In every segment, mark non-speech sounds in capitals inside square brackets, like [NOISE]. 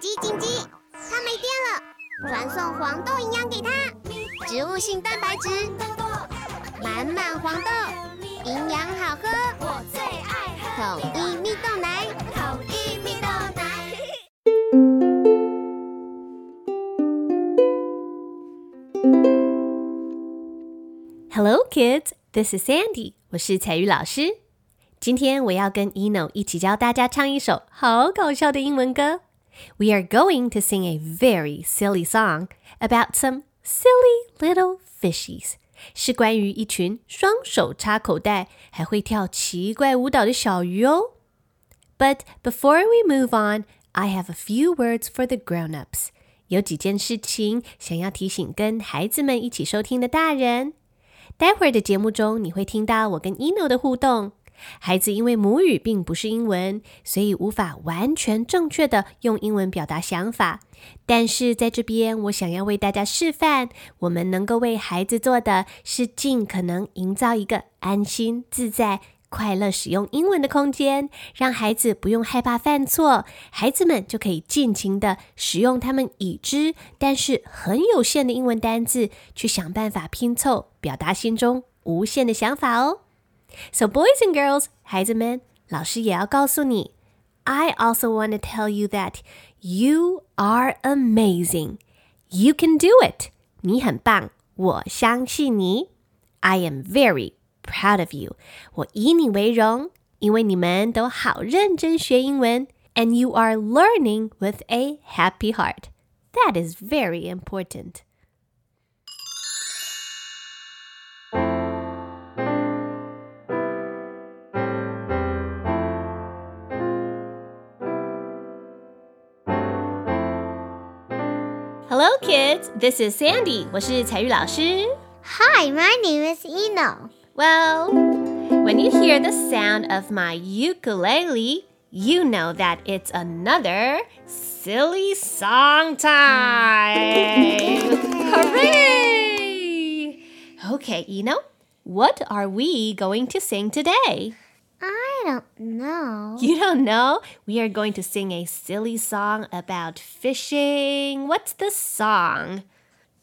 紧急紧急！它没电了，传送黄豆营养给它，植物性蛋白质，满满黄豆，营养好喝，我最爱喝统一蜜豆奶，统一蜜豆奶。Hello, kids. This is Sandy. 我是彩玉老师。今天我要跟 Eno 一起教大家唱一首好搞笑的英文歌。We are going to sing a very silly song about some silly little fishies. 是关于一群双手插口袋还会跳奇怪舞蹈的小鱼哦。But before we move on, I have a few words for the grown-ups. 有几件事情想要提醒跟孩子们一起收听的大人。待会儿的节目中，你会听到我跟 Eno 的互动。 孩子因为母语并不是英文，所以无法完全正确的用英文表达想法。但是在这边，我想要为大家示范，我们能够为孩子做的是尽可能营造一个安心、自在、快乐使用英文的空间，让孩子不用害怕犯错，孩子们就可以尽情的使用他们已知但是很有限的英文单字，去想办法拼凑表达心中无限的想法哦。So, boys and girls，孩子们，老师也要告诉你，I also want to tell you that you are amazing. You can do it. 你很棒，我相信你。I am very proud of you. 我以你为荣，因为你们都好认真学英文，and you are learning with a happy heart. That is very important. This is Sandy，我是采聿老师。Hi, my name is Eno. Well, when you hear the sound of my ukulele, you know that it's another silly song time. Hooray! Okay, Eno, what are we going to sing today? I don't know. You don't know? We are going to sing a silly song about fishing. What's the song?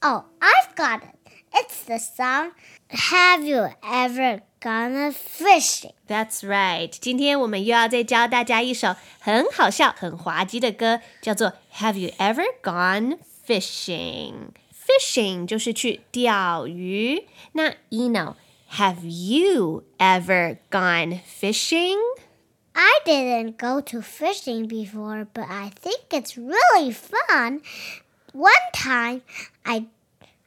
Oh, I've got it. It's the song Have You Ever Gone Fishing? That's right. 今天我们又要再教大家一首很好笑、很滑稽的歌，叫做 Have you ever gone fishing? Fishing 就是去钓鱼。那 Eno, have you ever gone fishing? I didn't go to fishing before, but I think it's really fun. One time, I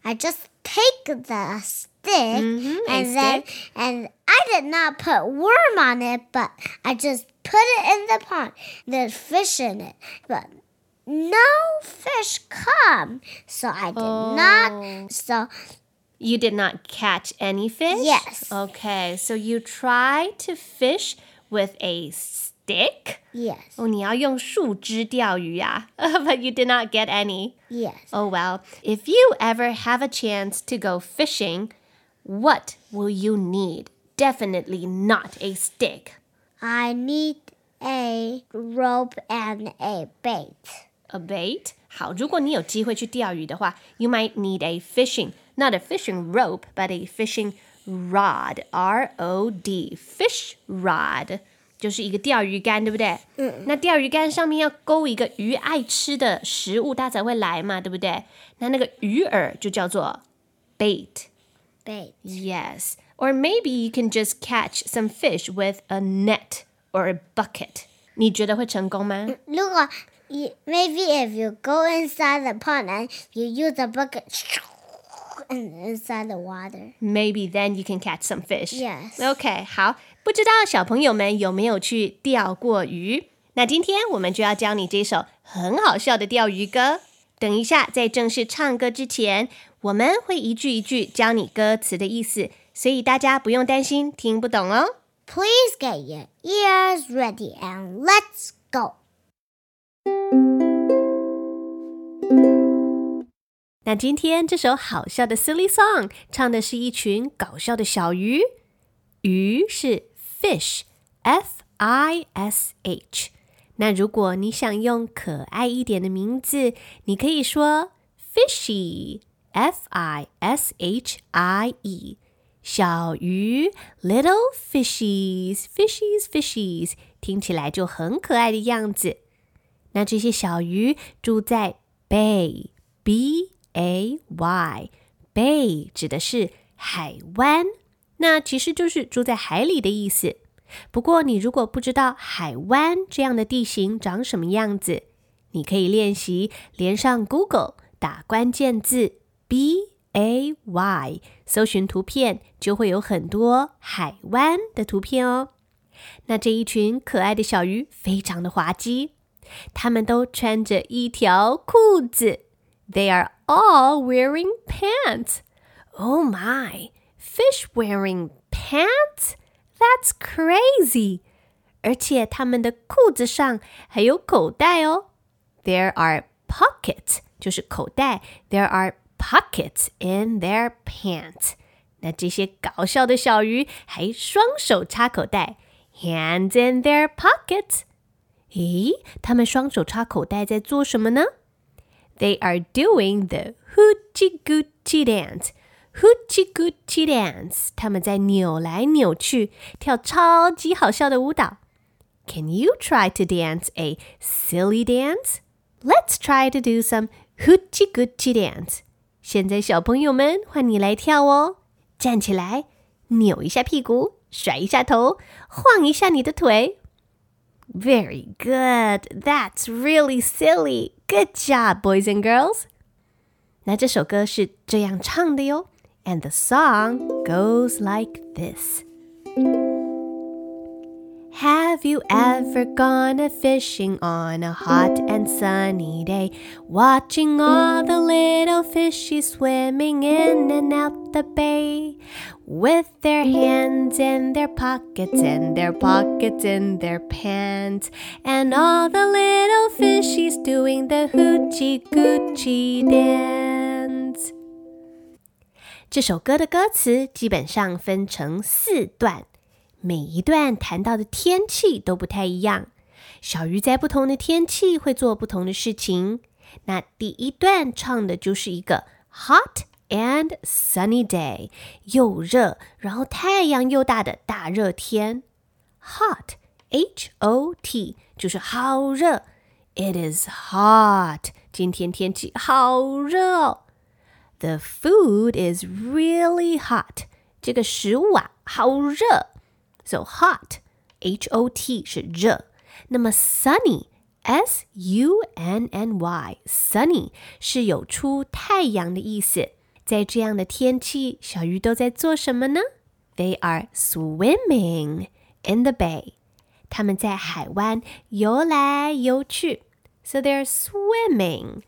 I just take the stick Mhm, and then stick. and I did not put worm on it, but I just put it in the pond. There's fish in it, but no fish come. So I did Oh. not. So You did not catch any fish? Yes. Okay, so you try to fish with a stick? yes, 哦，你要用树枝钓鱼呀、[LAUGHS] but you did not get any. yes. Oh well, if you ever have a chance to go fishing, what will you need? Definitely not a stick. I need a rope and a bait. A bait? 好，如果你有机会去钓鱼的话，you might need a fishing, not a fishing rope, but a fishing rod. R O D, fish rod. 就是一个钓鱼竿，对不对？嗯。那钓鱼竿上面要勾一个鱼爱吃的食物，它才会来嘛，对不对？那那个鱼饵就叫做 bait. Bait. Yes. Or maybe you can just catch some fish with a net or a bucket. 你觉得会成功吗？ Look, uh, you, maybe if you go inside the pond and you use a bucket and inside the water. Maybe then you can catch some fish. Yes. OK，好，不知道小朋友们有没有去钓过鱼？那今天我们就要教你这首很好笑的钓鱼歌。等一下，在正式唱歌之前，我们会一句一句教你歌词的意思，所以大家不用担心听不懂哦。 Please get your ears ready and let's go. 那今天这首好笑的 silly song 唱的是一群搞笑的小鱼，鱼是 fish，f i s h。那如果你想用可爱一点的名字，你可以说 fishy，f i s h i e，小鱼，little fishies，fishies，fishies，听起来就很可爱的样子。那这些小鱼住在 bay，b a y，bay 指的是海湾，那其实就是住在海里的意思。不过，你如果不知道海湾这样的地形长什么样子，你可以练习连上 Google，打关键字 B A Y，搜寻图片，就会有很多海湾的图片哦。那这一群可爱的小鱼非常的滑稽，它们都穿着一条裤子 ，They are all wearing pants. Oh my, fish wearing pants? That's crazy！而且他们的裤子上还有口袋哦。There are pockets，就是口袋。There are pockets in their pants。那这些搞笑的小鱼还双手插口袋，hands in their pockets。咦，他们双手插口袋在做什么呢 ？They are doing the hoochie goochie dance。Hoochie Goochie Dance，他们在扭来扭去，跳超级好笑的舞蹈。Can you try to dance a silly dance? Let's try to do some Hoochie Goochie Dance。现在小朋友们换你来跳哦，站起来，扭一下屁股，甩一下头，晃一下你的腿。Very good. That's really silly. Good job, boys and girls. 那这首歌是这样唱的哟。and the song goes like this Have you ever gone a fishing on a hot and sunny day, watching all the little fishies swimming in and out the bay, with their hands in their pockets and their pockets in their pants, and all the little fishies doing the hoochie coochie dance? 这首歌的歌词基本上分成四段， 每一段谈到的天气都不太一样。小鱼在不同的天气会做不同的事情。那第一段唱的就是一个 hot and sunny day，又热，然后太阳又大的大热天。hot，h o t，就是好热。It is hot，今天天气好热哦。The food is really hot. 这个食物啊，好热。So hot, H O T 是热。那么 sunny, S U N N Y, sunny 是有出太阳的意思。在这样的天气，小鱼都在做什么呢？They are swimming in the bay. 他们在海湾游来游去。So they're swimming.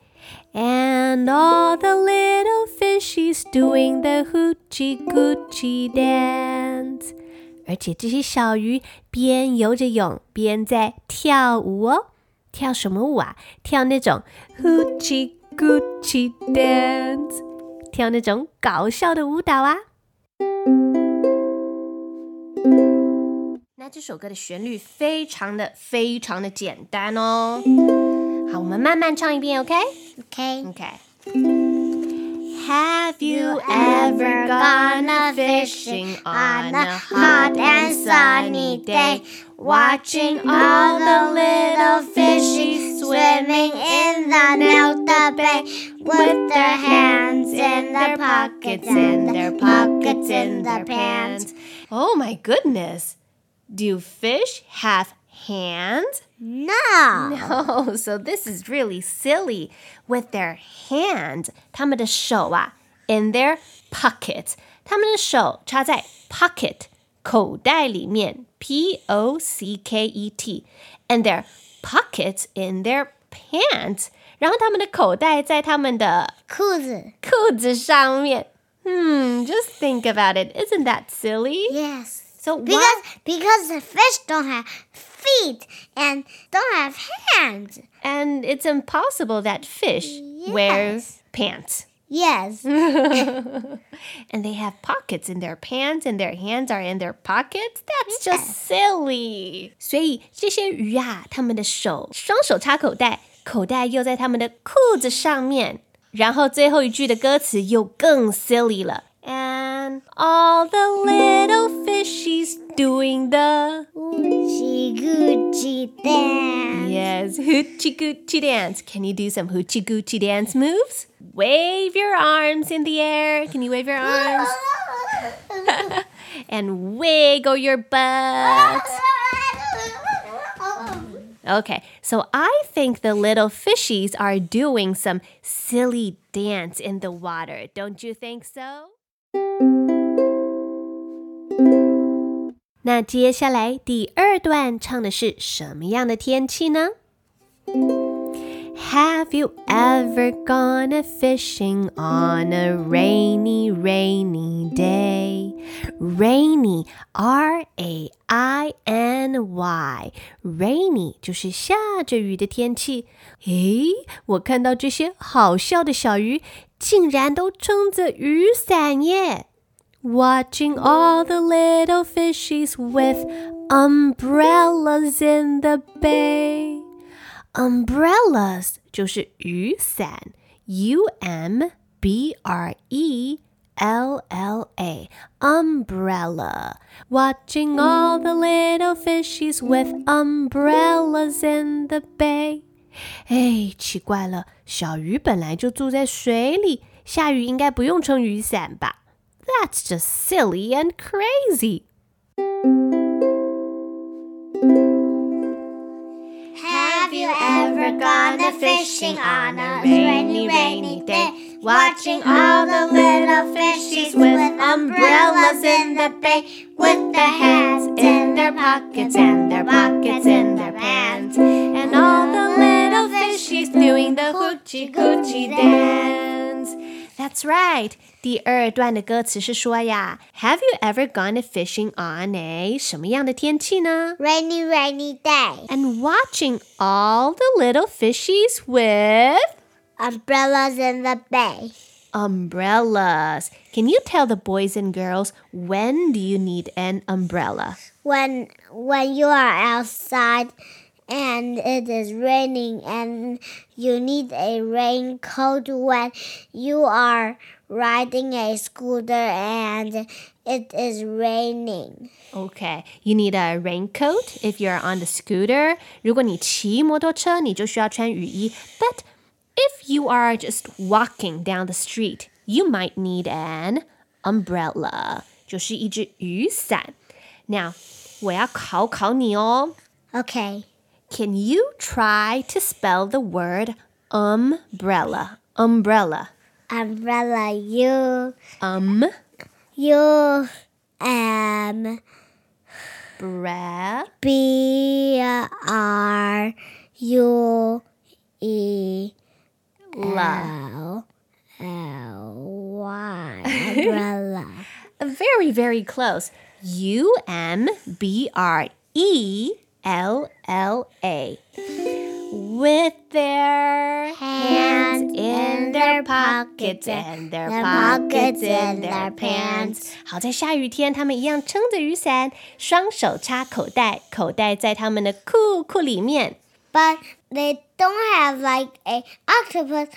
And all the little fishies doing the hoochie coochie dance， 而且这些小鱼边游着泳边在跳舞哦。跳什么舞啊？跳那种 hoochie coochie dance，跳那种搞笑的舞蹈啊。那这首歌的旋律非常的非常的简单哦。好，我们慢慢唱一遍，OK？OK。Have you ever gone a fishing on a hot and sunny day, watching all the little fishies swimming in the Delta Bay, with their hands in their pockets, in their pockets, in their pants? Oh my goodness! Do fish have hands? No. No, [LAUGHS] so this is really silly. With their hands, 他们的手啊，in their pocket，他们的手插在 pocket 口袋里面，p o c k e t，and their pockets in their pants，然后他们的口袋在他们的裤子裤子上面。Hmm, just think about it. Isn't that silly? Yes. So because why? because the fish don't have feet and don't have hands. And it's impossible that fish Yes. wear pants. Yes. [LAUGHS] [LAUGHS] and they have pockets in their pants and their hands are in their pockets. That's just silly. 所以这些鱼啊，它们的手双手插口袋，口袋又在它们的裤子上面。然后最后一句的歌词又更 silly 了。 All the little fishies doing the hoochie goochie dance. Yes, hoochie goochie dance. Can you do some hoochie goochie dance moves? Wave your arms in the air. Can you wave your arms? [LAUGHS] and wiggle your butt. Okay, so I think the little fishies are doing some silly dance in the water. Don't you think so? 那接下来第二段唱的是什么样的天气呢？？Have you ever gone a fishing on a rainy, rainy day? Rainy, R A I N Y, rainy 就是下着雨的天气。诶，我看到这些好笑的小鱼，竟然都撑着雨伞耶！Watching all the little fishies with umbrellas in the bay. Umbrellas 就是雨伞，U M B R E L L A umbrella. Watching all the little fishies with umbrellas in the bay. 哎，奇怪了，小鱼本来就住在水里，下雨应该不用撑雨伞吧？that's just silly and crazy. Fishing on a rainy, rainy day? Watching all the little fishies with umbrellas in the bay, with their hands in their pockets and their pockets in their pants, and all the little fishies doing the hoochie coochie dance. That's right. 第二段的歌词是说呀，Have you ever gone fishing on a 什么样的天气呢？Rainy, rainy day. And watching all the little fishies with umbrellas in the bay. Umbrellas. Can you tell the boys and girls when do you need an umbrella? When when you are outside and it is raining and you need a raincoat when you are riding a scooter and it is raining. Okay, you need a raincoat if you're on the scooter. 如果你骑摩托车，你就需要穿雨衣。But if you are just walking down the street, you might need an umbrella. 就是一只雨伞。Now，我要考考你哦。Okay. Can you try to spell the word umbrella? Umbrella. Umbrella U um. You. U M. Bra B. R. U. E. L. L. Y umbrella. [LAUGHS] very very close. U M B R E L L A with their hands in their pockets and their pockets in their pants。好在下雨天，他们一样撑着雨伞，双手插口袋，口袋在他们的裤裤里面。But they don't have like a octopus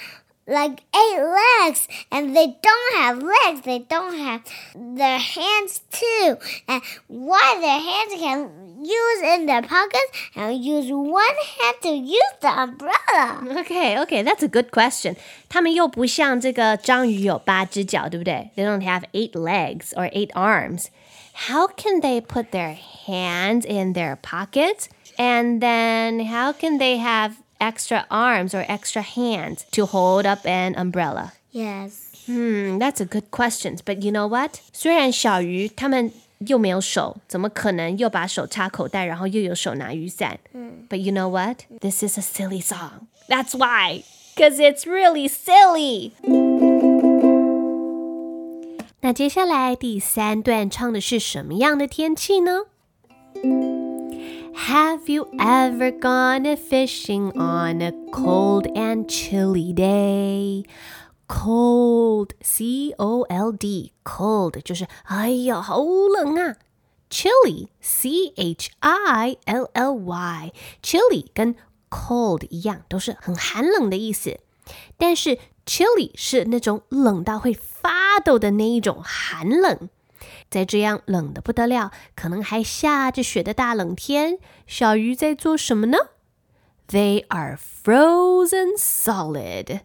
like eight legs and they don't have legs they don't have their hands too and why their hands can use in their pockets and use one hand to use the umbrella okay okay that's a good question 他们又不像这个章鱼有八只脚对不对 they don't have eight legs or eight arms how can they put their hands in their pockets and then how can they have extra arms or extra hands to hold up an umbrella? Yes. Hmm, that's a good question. But you know what? 虽然小鱼它们又没有手，怎么可能又把手插口袋，然后又有手拿雨伞？嗯。But you know what? This is a silly song. That's why. Cause it's really silly. 那接下来第三段唱的是什么样的天气呢 ？have you ever gone a fishing on a cold and chilly day? cold，c o l d，cold 就是哎呀，好冷啊。Chilly，c h i l l y，chilly 跟 cold 一样，都是很寒冷的意思。但是 chilly 是那种冷到会发抖的那一种寒冷。 在这样冷的不得了，可能还下着雪的大冷天，小鱼在做什么呢？They are frozen solid。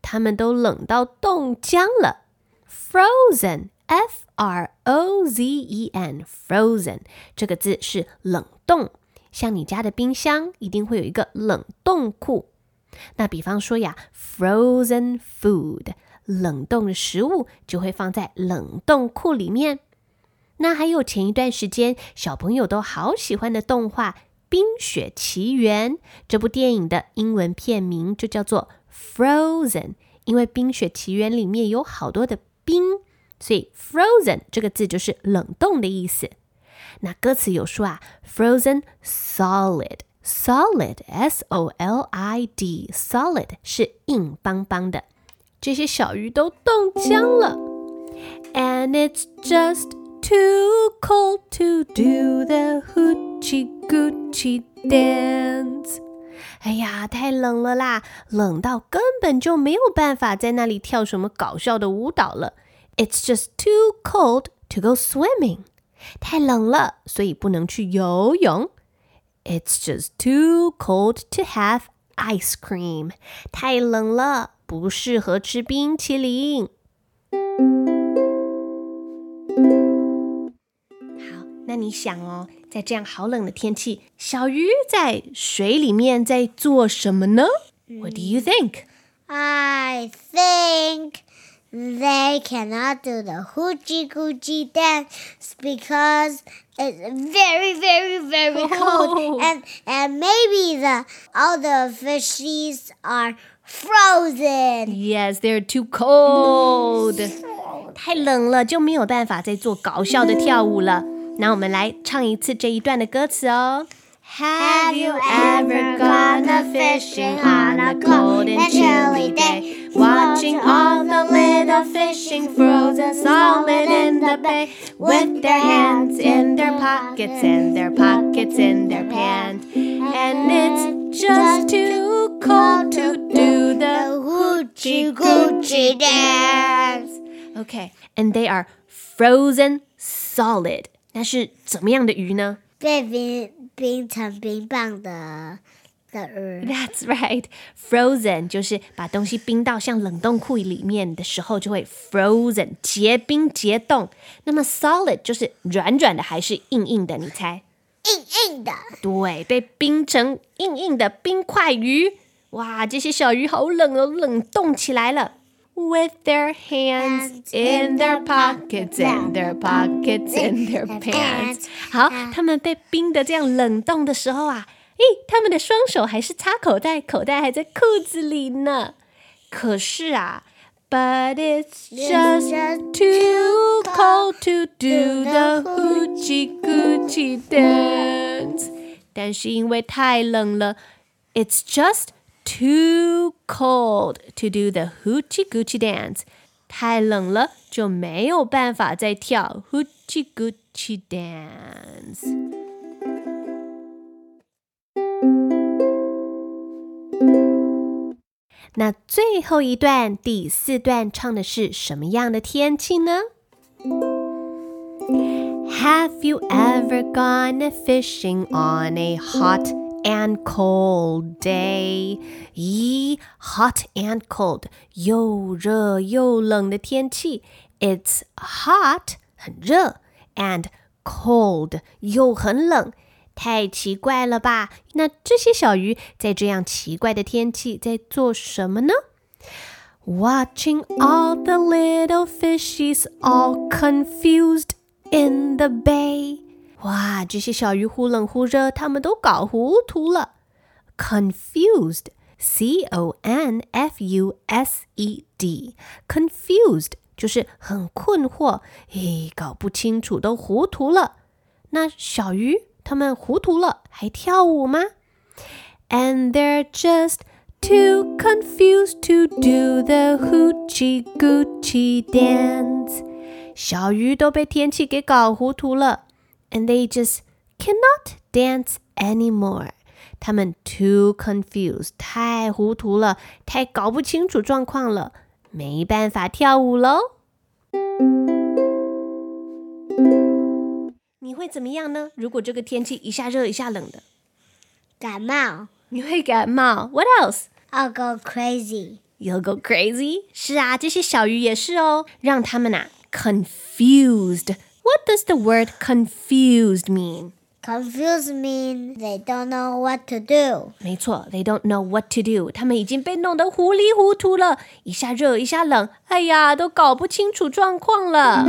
它们都冷到冻僵了。Frozen，f r o z e n，frozen 这个字是冷冻。像你家的冰箱一定会有一个冷冻库。那比方说呀，frozen food，冷冻的食物就会放在冷冻库里面。那还有前一段时间小朋友都好喜欢的动画《冰雪奇缘》，这部电影的英文片名就叫做 Frozen，因为《冰雪奇缘》里面有好多的冰，所以 Frozen 这个字就是冷冻的意思。那歌词有说啊，Frozen solid，solid，s o l i d，solid 是硬邦邦的，这些小鱼都冻僵了，and it's just too cold to do the hoochie goochie dance。哎呀，太冷了啦，冷到根本就没有办法在那里跳什么搞笑的舞蹈了。It's just too cold to go swimming。太冷了，所以不能去游泳。It's just too cold to have ice cream。太冷了，不适合吃冰淇淋。 你想哦，在这样好冷的天气，小鱼在水里面在做什么呢？What do you think? I think they cannot do the hoochie coochie dance because it's very, very, very cold, oh. and and maybe the all the fishies are frozen. Yes, they're too cold. [LAUGHS] 太冷了，就没有办法再做搞笑的跳舞了。 那我们来唱一次这一段的歌词哦。Have you ever gone a fishing on a cold and chilly day? Watching all the little fishing frozen solid in the bay with their hands in their pockets and their pockets in their pants. And it's just too cold to do the hoochie coochie dance. Okay, and they are frozen solid. 那是怎么样的鱼呢？被冰冰成冰棒的的鱼。That's right. Frozen 就是把东西冰到像冷冻库里面的时候，就会 frozen 结冰结冻。那么 solid 就是软软的还是硬硬的？你猜？硬硬的。对，被冰成硬硬的冰块鱼。哇，这些小鱼好冷哦，冷冻起来了。with their hands in their pockets and their pockets in their pants。好，他们被冰的这样冷冻的时候啊，咦，他们的双手还是插口袋，口袋还在裤子里呢。可是啊，But it's just too cold to do the hoochie coochie dance。但是因为太冷了，It's just too cold to do the hoochie goochie dance. 太冷了，就没有办法再跳 hoochie goochie dance。那最后一段第四段唱的是什么样的天气呢？Have you ever gone fishing on a hot and cold day. 咦，hot and cold，又热又冷的天气。It's hot，很热，and cold，又很冷。太奇怪了吧？那这些小鱼在这样奇怪的天气在做什么呢？Watching all the little fishies all confused in the bay. 哇，这些小鱼忽冷忽热，他们都搞糊涂了。Confused，C O N F U S E D，confused 就是很困惑，诶，搞不清楚，都糊涂了。那小鱼他们糊涂了，还跳舞吗？And they're just too confused to do the hoochie goochie dance. 小鱼都被天气给搞糊涂了 ，and they just cannot dance anymore. 他们 too confused，太糊涂了，太搞不清楚状况了，没办法跳舞喽。你会怎么样呢？如果这个天气一下热一下冷的，感冒。你会感冒。What else? I'll go crazy. You'll go crazy. 是啊，这些小鱼也是哦，让他们啊 confused. What does the word confused mean? Confused means they don't know what to do. 没错，they don't know what to do。他们已经被弄得糊里糊涂了，一下热一下冷，哎呀，都搞不清楚状况了。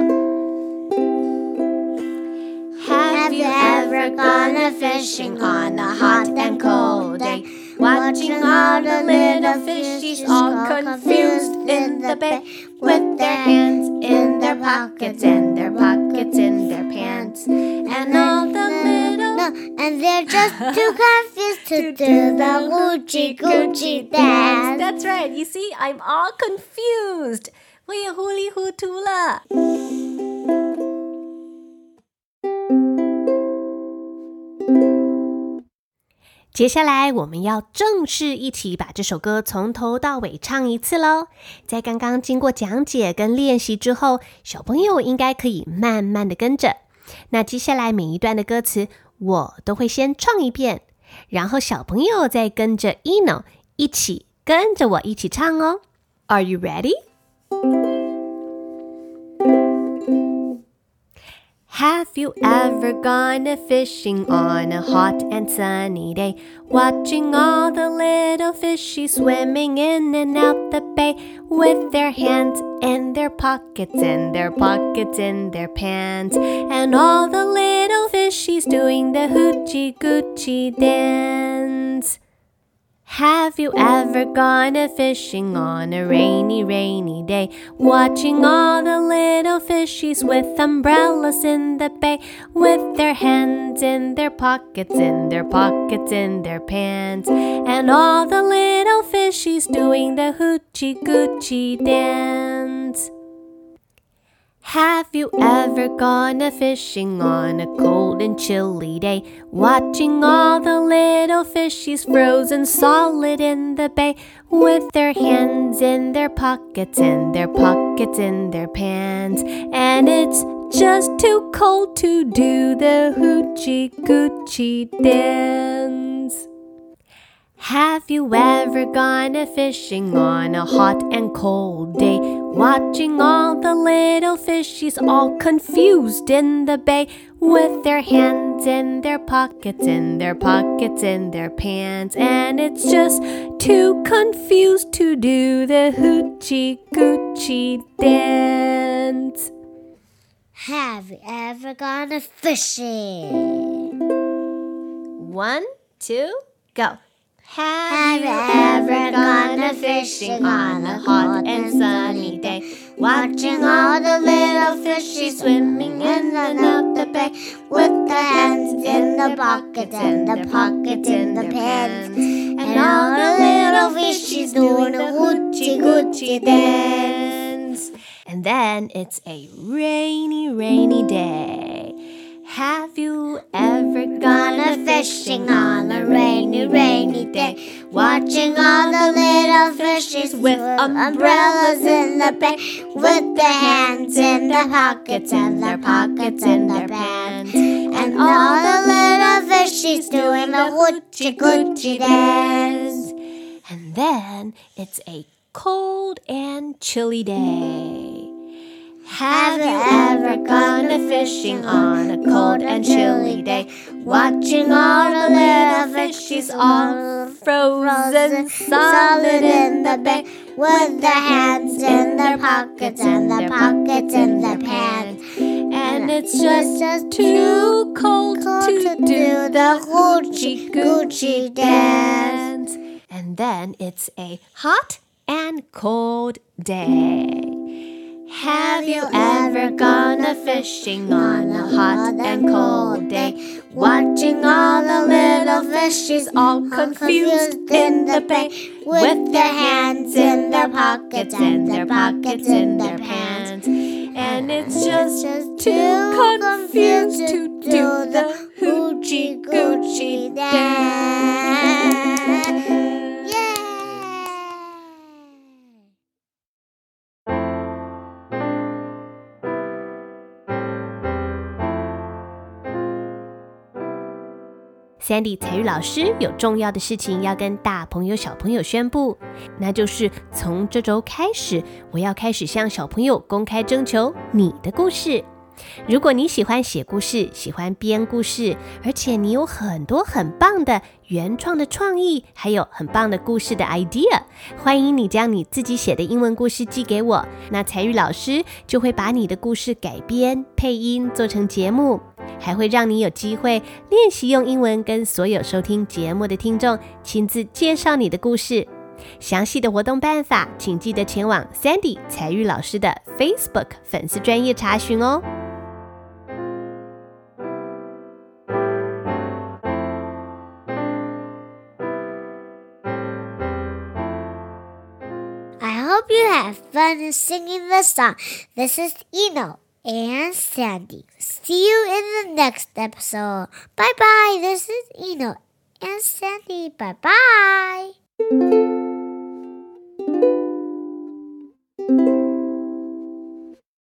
Have you ever gone a fishing on a hot and cold day? Watching all the little fishies all confused in the bay with their hands in their pockets and their pockets in their pants. And all the little. No, and they're just [LAUGHS] too confused to do the hoochie coochie dance. That's right. You see, I'm all confused. 我也糊里糊涂了。 接下来，我们要正式一起把这首歌从头到尾唱一次喽。在刚刚经过讲解跟练习之后，小朋友应该可以慢慢的跟着。那接下来每一段的歌词，我都会先唱一遍，然后小朋友再跟着 ino 一起跟着我一起唱哦。Are you ready? Have you ever gone a fishing on a hot and sunny day? Watching all the little fishies swimming in and out the bay with their hands in their pockets and their pockets in their pants. And all the little fishies doing the hoochie goochie dance. Have you ever gone a fishing on a rainy, rainy day? Watching all the little fishies with umbrellas in the bay, with their hands in their pockets, in their pockets, in their pants, and all the little fishies doing the hoochie goochie dance. Have you ever gone a fishing on a cold and chilly day? Watching all the little fishies frozen solid in the bay with their hands in their pockets and their pockets in their pants. And it's just too cold to do the hoochie coochie dance. Have you ever gone a fishing on a hot and cold day? Watching all the little fishies all confused in the bay with their hands in their pockets, in their pockets, in their pants. And it's just too confused to do the hoochie coochie dance. Have you ever gone a fishing? One, two, go. Have you ever gone a fishing on a hot and sunny day? Watching all the little fishies swimming in and out the bay with their hands in the pockets and the pockets in the pants. And all the little fishies doing a hoochie coochie dance. And then it's a rainy, rainy day. Have you ever Gone a fishing on a rainy, rainy day. Watching all the little fishies with umbrellas in the bay, with their hands in their pockets and their pockets in their pants. And all the little fishies doing the hoochie coochie dance. And then it's a cold and chilly day. Have you ever gone a fishing on a cold and chilly day? Watching all the little fishies all frozen solid in the bay with their hands in their pockets and their pockets in their pants. And it's just too cold to do the hoochie coochie dance. And then it's a hot and cold day. Have you ever gone a fishing on a hot and cold day? Watching all the little fishes all confused in the bay, with their hands in their pockets and their pockets in their pants. And it's just too confused to do the hoochie coochie dance. Sandy 彩玉老师有重要的事情要跟大朋友、小朋友宣布，那就是从这周开始，我要开始向小朋友公开征求你的故事。如果你喜欢写故事，喜欢编故事，而且你有很多很棒的原创的创意，还有很棒的故事的 idea，欢迎你将你自己写的英文故事寄给我。那彩玉老师就会把你的故事改编、配音做成节目，还会让你有机会练习用英文跟所有收听节目的听众亲自介绍你的故事。详细的活动办法，请记得前往 Sandy 彩玉老师的 Facebook 粉丝专业查询哦。I hope you have fun singing the song. This is Eno and Sandy. See you in the next episode. Bye bye. This is Eno and Sandy. Bye bye.